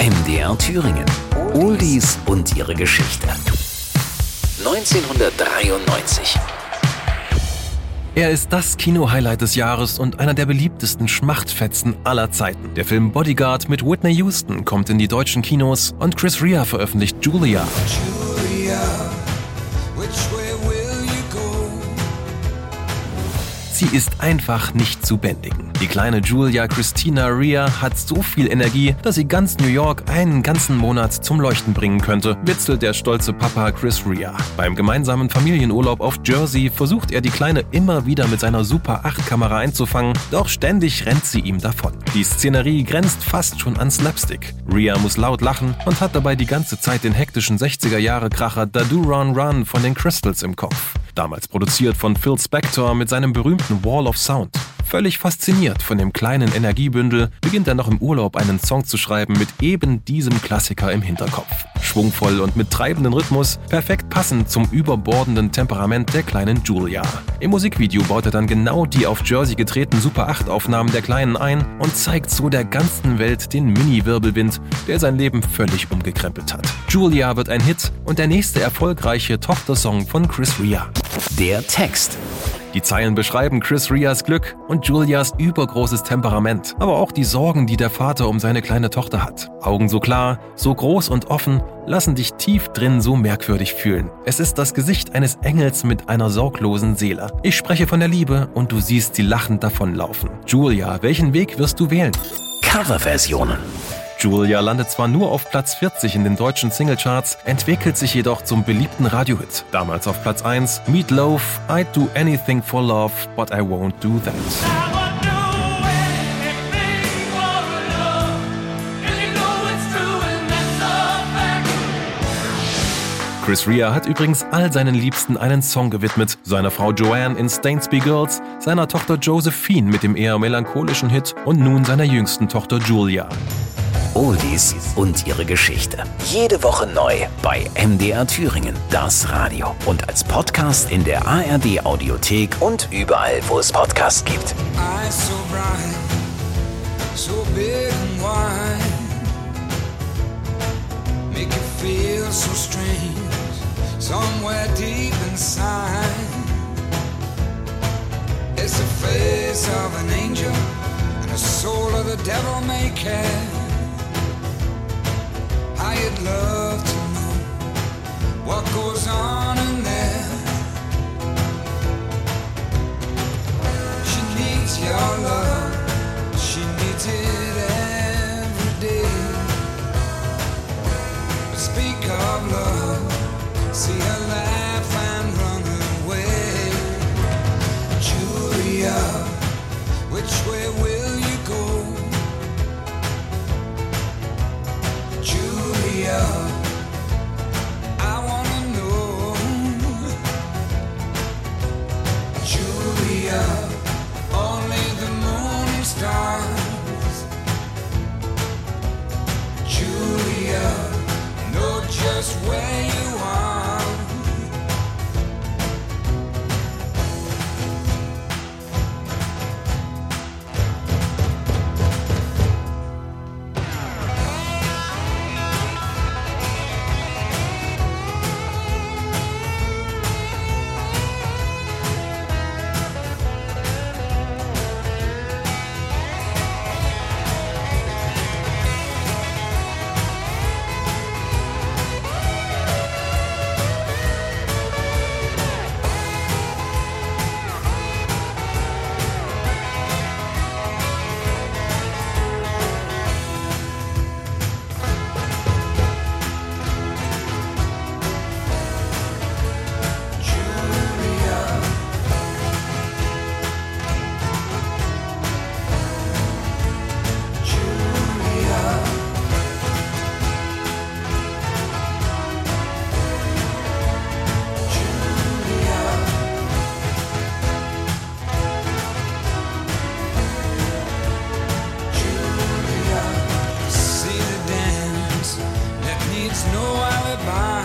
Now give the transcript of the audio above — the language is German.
MDR Thüringen. Oldies und ihre Geschichte. 1993. Er ist das Kino-Highlight des Jahres und einer der beliebtesten Schmachtfetzen aller Zeiten. Der Film Bodyguard mit Whitney Houston kommt in die deutschen Kinos und Chris Rea veröffentlicht Julia. Julia Sie ist einfach nicht zu bändigen. Die kleine Julia Christina Rhea hat so viel Energie, dass sie ganz New York einen ganzen Monat zum Leuchten bringen könnte, witzelt der stolze Papa Chris Rhea. Beim gemeinsamen Familienurlaub auf Jersey versucht er die Kleine immer wieder mit seiner Super 8 Kamera einzufangen, doch ständig rennt sie ihm davon. Die Szenerie grenzt fast schon an Slapstick. Rhea muss laut lachen und hat dabei die ganze Zeit den hektischen 60er Jahre Kracher Da Do Run Run von den Crystals im Kopf damals produziert von Phil Spector mit seinem berühmten Wall of Sound. Völlig fasziniert von dem kleinen Energiebündel beginnt er noch im Urlaub einen Song zu schreiben mit eben diesem Klassiker im Hinterkopf. Schwungvoll und mit treibendem Rhythmus, perfekt passend zum überbordenden Temperament der kleinen Julia. Im Musikvideo baut er dann genau die auf Jersey gedrehten Super 8 Aufnahmen der Kleinen ein und zeigt so der ganzen Welt den Mini-Wirbelwind, der sein Leben völlig umgekrempelt hat. Julia wird ein Hit und der nächste erfolgreiche Tochtersong von Chris Rea. Der Text. Die Zeilen beschreiben Chris Rias Glück und Julias übergroßes Temperament, aber auch die Sorgen, die der Vater um seine kleine Tochter hat. Augen so klar, so groß und offen, lassen dich tief drin so merkwürdig fühlen. Es ist das Gesicht eines Engels mit einer sorglosen Seele. Ich spreche von der Liebe und du siehst sie lachend davonlaufen. Julia, welchen Weg wirst du wählen? Coverversionen. Julia landet zwar nur auf Platz 40 in den deutschen Singlecharts, entwickelt sich jedoch zum beliebten Radiohit. Damals auf Platz 1 Meat Loaf, I'd do anything for love, but I won't do that. Chris Rea hat übrigens all seinen Liebsten einen Song gewidmet. Seiner Frau Joanne in Stainsby Girls, seiner Tochter Josephine mit dem eher melancholischen Hit und nun seiner jüngsten Tochter Julia. Oldies und ihre Geschichte. Jede Woche neu bei MDR Thüringen, das Radio. Und als Podcast in der ARD Audiothek und überall, wo es Podcasts gibt. Somewhere deep inside, it's the face of an angel and the soul of the devil may care. Love to know what goes on in there. She needs your love, she needs it every day. But speak of love, see her laugh no alibi.